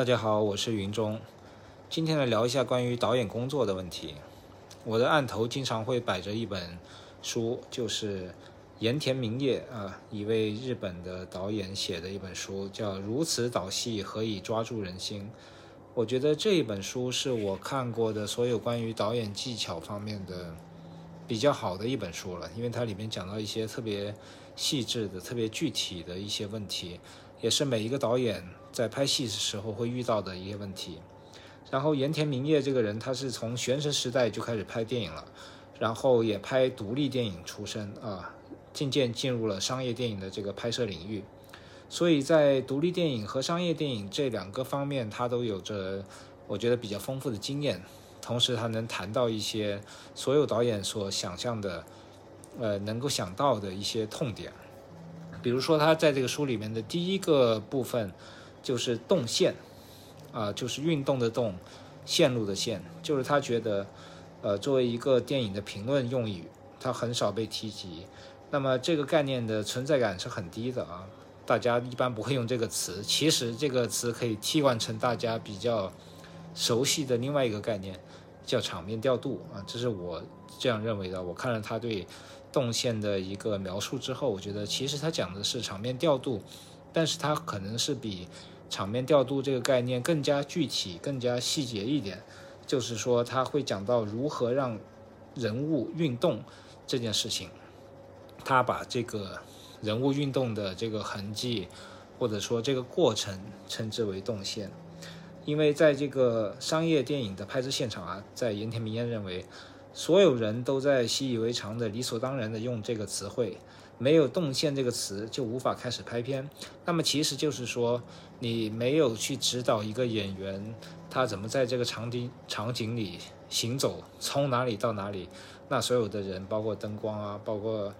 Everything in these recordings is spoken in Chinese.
大家好，我是云中。今天来聊一下关于导演工作的问题。我的案头经常会摆着一本书，就是盐田明业啊，一位日本的导演写的一本书，叫《如此导戏何以抓住人心》。我觉得这一本书是我看过的所有关于导演技巧方面的比较好的一本书了，因为它里面讲到一些特别细致的、特别具体的一些问题，也是每一个导演在拍戏的时候会遇到的一些问题。然后盐田明业这个人，他是从玄神时代就开始拍电影了，然后也拍独立电影出身啊，渐渐进入了商业电影的这个拍摄领域，所以在独立电影和商业电影这两个方面，他都有着我觉得比较丰富的经验，同时他能谈到一些所有导演所想象的，呃，能够想到的一些痛点，比如说他在这个书里面的第一个部分就是动线。啊，就是运动的动，线路的线，就是他觉得，呃，作为一个电影的评论用语，它很少被提及。那么这个概念的存在感是很低的啊，大家一般不会用这个词。其实这个词可以替换成大家比较熟悉的另外一个概念，叫场面调度啊，这是我这样认为的。我看了他对动线的一个描述之后，我觉得其实他讲的是场面调度，但是他可能是比。场面调度这个概念更加具体、更加细节一点，就是说他会讲到如何让人物运动这件事情。他把这个人物运动的这个痕迹，或者说这个过程，称之为动线。因为在这个商业电影的拍摄现场啊，在盐田明彦认为，所有人都在习以为常的、理所当然的用这个词汇。没有动线这个词就无法开始拍片，那么其实就是说你没有去指导一个演员他怎么在这个场景场景里行走，从哪里到哪里，那所有的人包括灯光啊，包括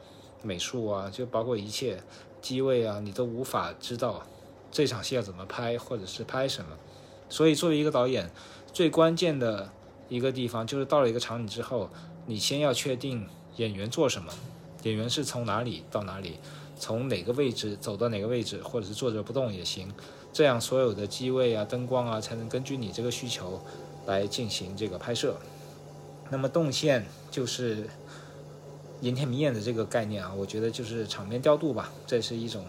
美术啊，就包括一切机位啊，你都无法知道这场戏要怎么拍或者是拍什么。所以作为一个导演，最关键的一个地方就是到了一个场景之后，你先要确定演员做什么。演员是从哪里到哪里，从哪个位置走到哪个位置，或者是坐着不动也行，这样所有的机位啊、灯光啊，才能根据你这个需求来进行这个拍摄。那么动线就是盐田明彦的这个概念啊，我觉得就是场面调度吧，这是一种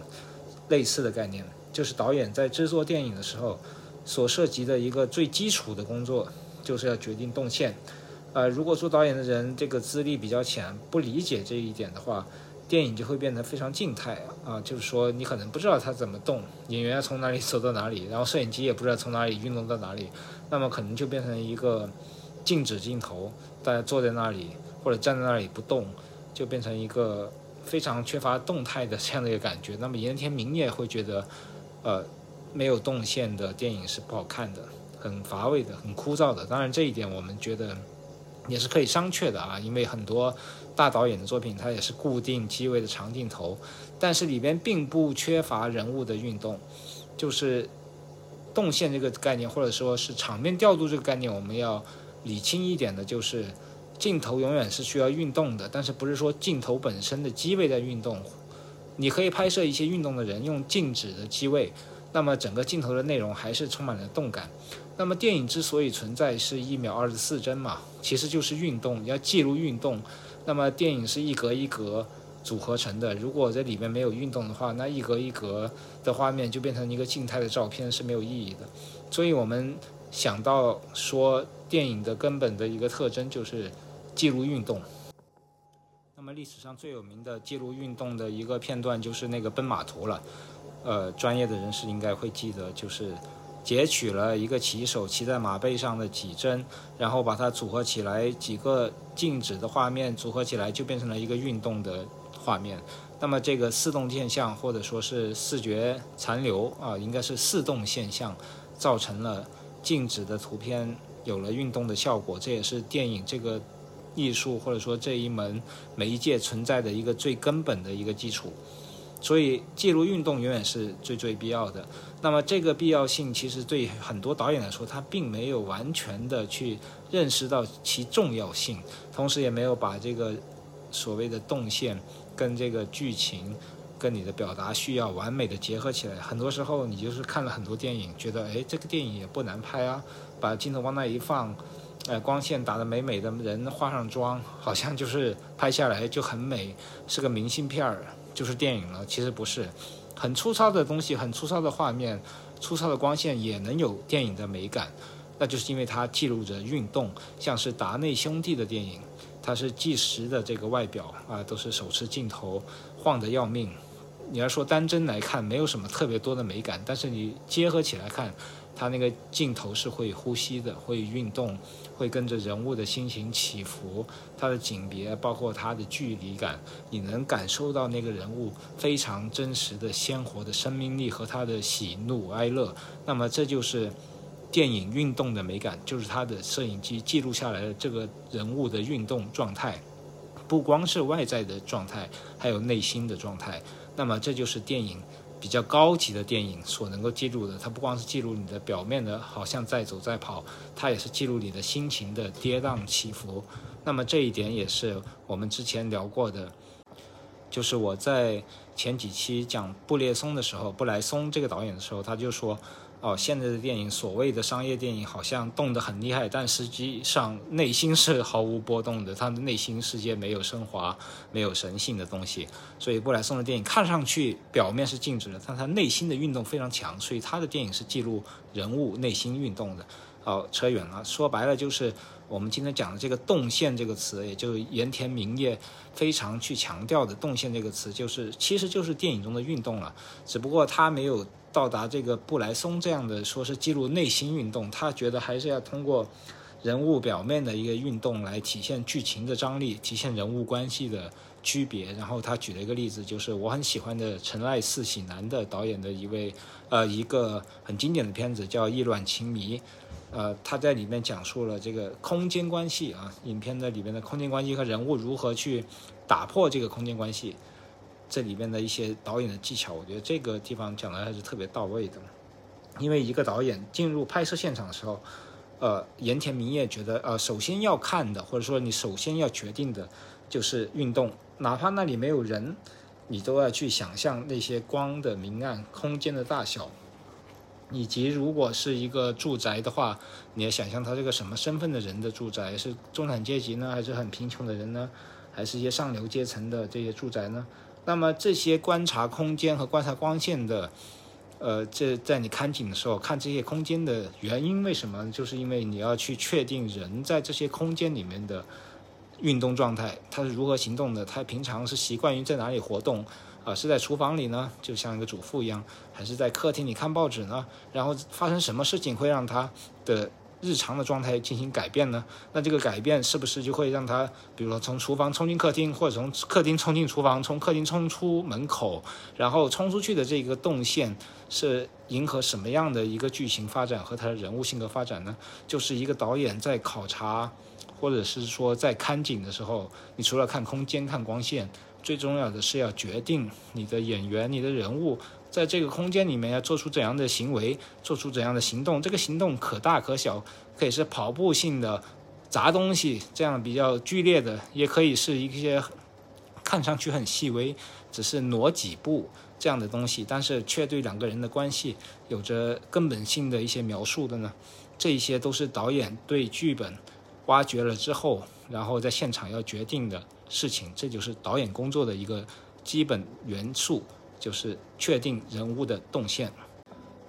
类似的概念，就是导演在制作电影的时候所涉及的一个最基础的工作，就是要决定动线。呃，如果做导演的人这个资历比较浅，不理解这一点的话，电影就会变得非常静态啊，就是说你可能不知道它怎么动，演员要从哪里走到哪里，然后摄影机也不知道从哪里运动到哪里，那么可能就变成一个静止镜头，大家坐在那里或者站在那里不动，就变成一个非常缺乏动态的这样的一个感觉。那么盐田明也会觉得，呃，没有动线的电影是不好看的，很乏味的，很枯燥的。当然这一点我们觉得。也是可以商榷的啊，因为很多大导演的作品，它也是固定机位的长镜头，但是里边并不缺乏人物的运动，就是动线这个概念，或者说是场面调度这个概念，我们要理清一点的，就是镜头永远是需要运动的，但是不是说镜头本身的机位在运动，你可以拍摄一些运动的人，用静止的机位。那么整个镜头的内容还是充满了动感。那么电影之所以存在是一秒二十四帧嘛，其实就是运动，要记录运动。那么电影是一格一格组合成的，如果这里面没有运动的话，那一格一格的画面就变成一个静态的照片是没有意义的。所以我们想到说，电影的根本的一个特征就是记录运动。那么历史上最有名的记录运动的一个片段就是那个奔马图了。呃，专业的人士应该会记得，就是截取了一个骑手骑在马背上的几帧，然后把它组合起来，几个静止的画面组合起来，就变成了一个运动的画面。那么这个四动现象，或者说是视觉残留啊，应该是四动现象，造成了静止的图片有了运动的效果。这也是电影这个艺术或者说这一门媒介存在的一个最根本的一个基础。所以记录运动永远是最最必要的。那么这个必要性其实对很多导演来说，他并没有完全的去认识到其重要性，同时也没有把这个所谓的动线跟这个剧情、跟你的表达需要完美的结合起来。很多时候你就是看了很多电影，觉得哎这个电影也不难拍啊，把镜头往那一放，呃光线打得美美的，人化上妆，好像就是拍下来就很美，是个明信片儿，就是电影了。其实不是，很粗糙的东西，很粗糙的画面，粗糙的光线也能有电影的美感，那就是因为它记录着运动，像是达内兄弟的电影。它是计时的这个外表啊，都是手持镜头，晃得要命。你要说单帧来看，没有什么特别多的美感，但是你结合起来看，它那个镜头是会呼吸的，会运动，会跟着人物的心情起伏。它的景别，包括它的距离感，你能感受到那个人物非常真实的、鲜活的生命力和他的喜怒哀乐。那么这就是。电影运动的美感，就是它的摄影机记录下来的这个人物的运动状态，不光是外在的状态，还有内心的状态。那么这就是电影比较高级的电影所能够记录的。它不光是记录你的表面的，好像在走在跑，它也是记录你的心情的跌宕起伏。那么这一点也是我们之前聊过的，就是我在前几期讲布列松的时候，布莱松这个导演的时候，他就说。哦，现在的电影，所谓的商业电影，好像动得很厉害，但实际上内心是毫无波动的。他的内心世界没有升华，没有神性的东西。所以布莱松的电影看上去表面是静止的，但他内心的运动非常强。所以他的电影是记录人物内心运动的。哦，扯远了，说白了就是我们今天讲的这个“动线”这个词，也就是盐田明业非常去强调的“动线”这个词，就是其实就是电影中的运动了，只不过他没有。到达这个布莱松这样的说是记录内心运动，他觉得还是要通过人物表面的一个运动来体现剧情的张力，体现人物关系的区别。然后他举了一个例子，就是我很喜欢的陈赖四喜男的导演的一位呃一个很经典的片子叫《意乱情迷》，呃他在里面讲述了这个空间关系啊，影片的里面的空间关系和人物如何去打破这个空间关系。这里面的一些导演的技巧，我觉得这个地方讲的还是特别到位的。因为一个导演进入拍摄现场的时候，呃，盐田明业觉得，呃，首先要看的，或者说你首先要决定的，就是运动，哪怕那里没有人，你都要去想象那些光的明暗、空间的大小，以及如果是一个住宅的话，你要想象它这个什么身份的人的住宅，是中产阶级呢，还是很贫穷的人呢，还是一些上流阶层的这些住宅呢？那么这些观察空间和观察光线的，呃，这在你看景的时候看这些空间的原因为什么？就是因为你要去确定人在这些空间里面的运动状态，他是如何行动的，他平常是习惯于在哪里活动，啊，是在厨房里呢，就像一个主妇一样，还是在客厅里看报纸呢？然后发生什么事情会让他的？日常的状态进行改变呢？那这个改变是不是就会让他，比如说从厨房冲进客厅，或者从客厅冲进厨房，从客厅冲出门口，然后冲出去的这个动线是迎合什么样的一个剧情发展和他的人物性格发展呢？就是一个导演在考察，或者是说在看景的时候，你除了看空间、看光线，最重要的是要决定你的演员、你的人物。在这个空间里面要做出怎样的行为，做出怎样的行动？这个行动可大可小，可以是跑步性的砸东西，这样比较剧烈的，也可以是一些看上去很细微，只是挪几步这样的东西，但是却对两个人的关系有着根本性的一些描述的呢？这一些都是导演对剧本挖掘了之后，然后在现场要决定的事情，这就是导演工作的一个基本元素。就是确定人物的动线。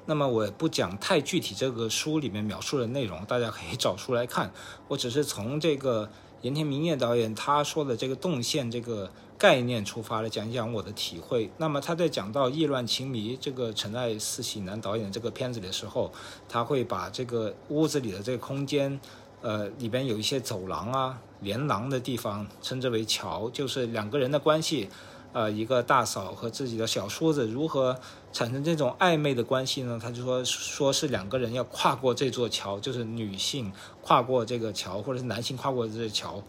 那么我不讲太具体，这个书里面描述的内容，大家可以找出来看。我只是从这个盐田明业导演他说的这个动线这个概念出发来讲一讲我的体会。那么他在讲到《意乱情迷》这个陈爱四喜男导演这个片子的时候，他会把这个屋子里的这个空间，呃，里边有一些走廊啊、连廊的地方，称之为桥，就是两个人的关系。呃，一个大嫂和自己的小叔子如何产生这种暧昧的关系呢？他就说，说是两个人要跨过这座桥，就是女性跨过这个桥，或者是男性跨过这个桥，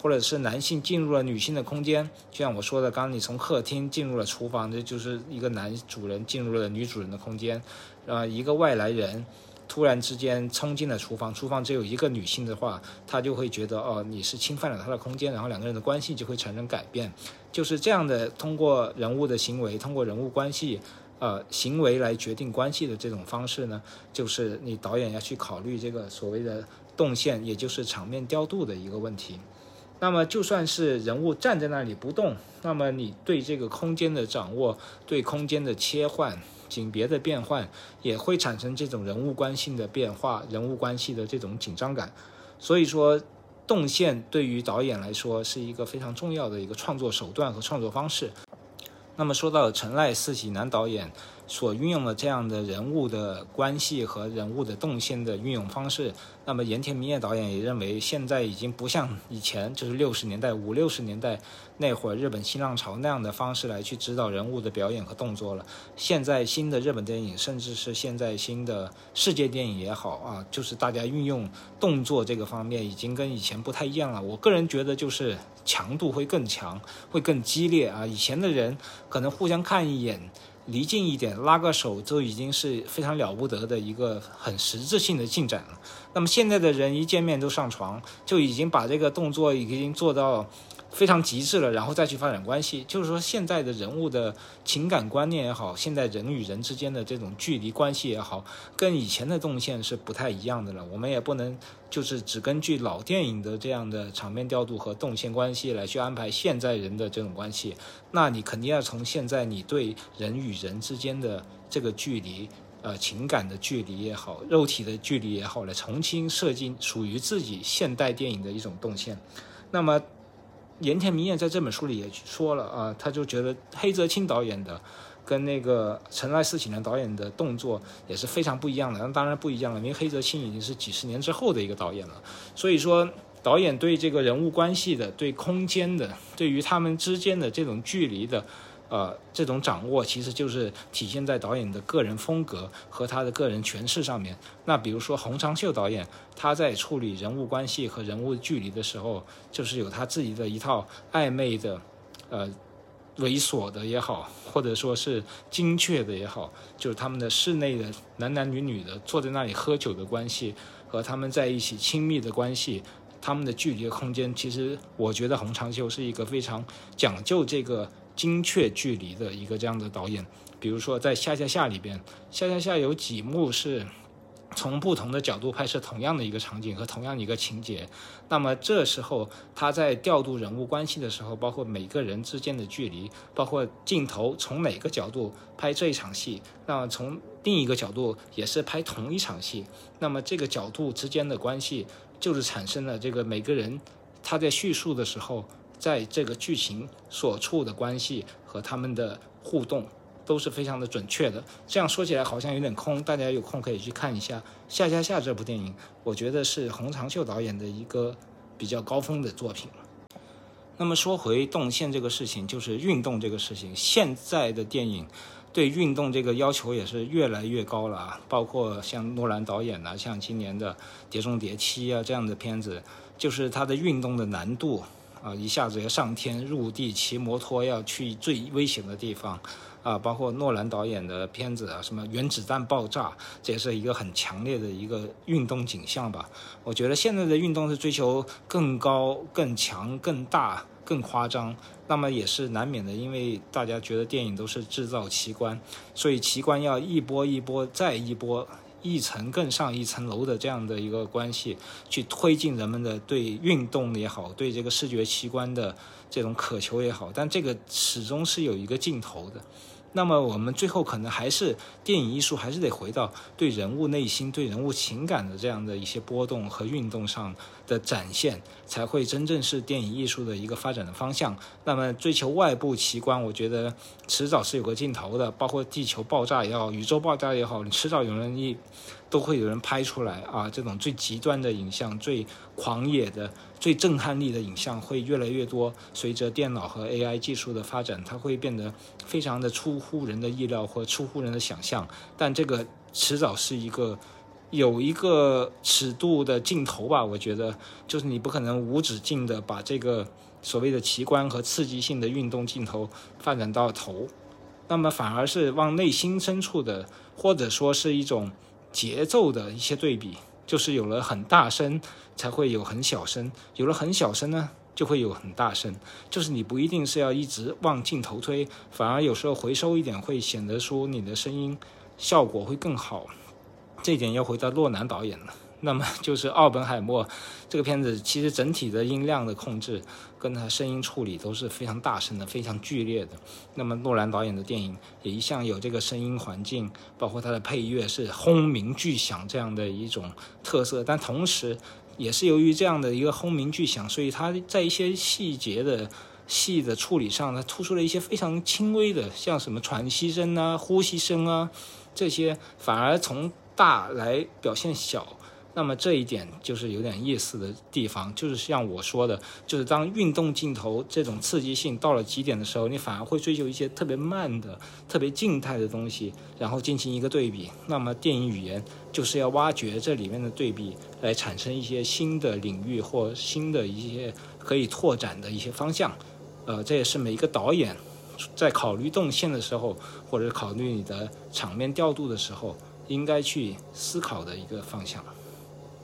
或者是男性进入了女性的空间。就像我说的，刚刚你从客厅进入了厨房，这就是一个男主人进入了女主人的空间。啊，一个外来人突然之间冲进了厨房，厨房只有一个女性的话，他就会觉得哦，你是侵犯了他的空间，然后两个人的关系就会产生改变。就是这样的，通过人物的行为，通过人物关系，呃，行为来决定关系的这种方式呢，就是你导演要去考虑这个所谓的动线，也就是场面调度的一个问题。那么就算是人物站在那里不动，那么你对这个空间的掌握，对空间的切换、景别的变换，也会产生这种人物关系的变化、人物关系的这种紧张感。所以说，动线对于导演来说是一个非常重要的一个创作手段和创作方式。那么说到陈赖四喜男导演。所运用的这样的人物的关系和人物的动线的运用方式，那么盐田明彦导演也认为，现在已经不像以前，就是六十年代五六十年代那会儿日本新浪潮那样的方式来去指导人物的表演和动作了。现在新的日本电影，甚至是现在新的世界电影也好啊，就是大家运用动作这个方面已经跟以前不太一样了。我个人觉得就是强度会更强，会更激烈啊。以前的人可能互相看一眼。离近一点，拉个手就已经是非常了不得的一个很实质性的进展了。那么现在的人一见面都上床，就已经把这个动作已经做到。非常极致了，然后再去发展关系，就是说现在的人物的情感观念也好，现在人与人之间的这种距离关系也好，跟以前的动线是不太一样的了。我们也不能就是只根据老电影的这样的场面调度和动线关系来去安排现在人的这种关系。那你肯定要从现在你对人与人之间的这个距离，呃，情感的距离也好，肉体的距离也好，来重新设计属于自己现代电影的一种动线。那么。盐田明彦在这本书里也说了啊，他就觉得黑泽清导演的跟那个陈来四喜男导演的动作也是非常不一样的。那当然不一样了，因为黑泽清已经是几十年之后的一个导演了，所以说导演对这个人物关系的、对空间的、对于他们之间的这种距离的。呃，这种掌握其实就是体现在导演的个人风格和他的个人诠释上面。那比如说洪长秀导演，他在处理人物关系和人物距离的时候，就是有他自己的一套暧昧的，呃，猥琐的也好，或者说是精确的也好，就是他们的室内的男男女女的坐在那里喝酒的关系和他们在一起亲密的关系，他们的距离空间，其实我觉得洪长秀是一个非常讲究这个。精确距离的一个这样的导演，比如说在《下下下》里边，《下下下》有几幕是从不同的角度拍摄同样的一个场景和同样的一个情节，那么这时候他在调度人物关系的时候，包括每个人之间的距离，包括镜头从哪个角度拍这一场戏，那么从另一个角度也是拍同一场戏，那么这个角度之间的关系就是产生了这个每个人他在叙述的时候。在这个剧情所处的关系和他们的互动都是非常的准确的。这样说起来好像有点空，大家有空可以去看一下《下下下》这部电影，我觉得是洪长秀导演的一个比较高峰的作品。那么说回动线这个事情，就是运动这个事情，现在的电影对运动这个要求也是越来越高了啊！包括像诺兰导演啊，像今年的《碟中谍七》啊这样的片子，就是它的运动的难度。啊，一下子要上天入地，骑摩托要去最危险的地方，啊，包括诺兰导演的片子啊，什么原子弹爆炸，这也是一个很强烈的一个运动景象吧。我觉得现在的运动是追求更高、更强、更大、更夸张，那么也是难免的，因为大家觉得电影都是制造奇观，所以奇观要一波一波再一波。一层更上一层楼的这样的一个关系，去推进人们的对运动也好，对这个视觉器官的这种渴求也好，但这个始终是有一个尽头的。那么我们最后可能还是电影艺术，还是得回到对人物内心、对人物情感的这样的一些波动和运动上的展现，才会真正是电影艺术的一个发展的方向。那么追求外部奇观，我觉得迟早是有个尽头的。包括地球爆炸也好，宇宙爆炸也好，你迟早有人一。都会有人拍出来啊！这种最极端的影像、最狂野的、最震撼力的影像会越来越多。随着电脑和 AI 技术的发展，它会变得非常的出乎人的意料或出乎人的想象。但这个迟早是一个有一个尺度的尽头吧？我觉得，就是你不可能无止境的把这个所谓的奇观和刺激性的运动镜头发展到头，那么反而是往内心深处的，或者说是一种。节奏的一些对比，就是有了很大声才会有很小声，有了很小声呢就会有很大声，就是你不一定是要一直往镜头推，反而有时候回收一点会显得说你的声音效果会更好。这一点要回到洛南导演了。那么就是奥本海默这个片子，其实整体的音量的控制跟他声音处理都是非常大声的、非常剧烈的。那么诺兰导演的电影也一向有这个声音环境，包括他的配乐是轰鸣巨响这样的一种特色。但同时，也是由于这样的一个轰鸣巨响，所以他在一些细节的戏的处理上，它突出了一些非常轻微的，像什么喘息声啊、呼吸声啊这些，反而从大来表现小。那么这一点就是有点意思的地方，就是像我说的，就是当运动镜头这种刺激性到了极点的时候，你反而会追求一些特别慢的、特别静态的东西，然后进行一个对比。那么电影语言就是要挖掘这里面的对比，来产生一些新的领域或新的一些可以拓展的一些方向。呃，这也是每一个导演在考虑动线的时候，或者考虑你的场面调度的时候，应该去思考的一个方向。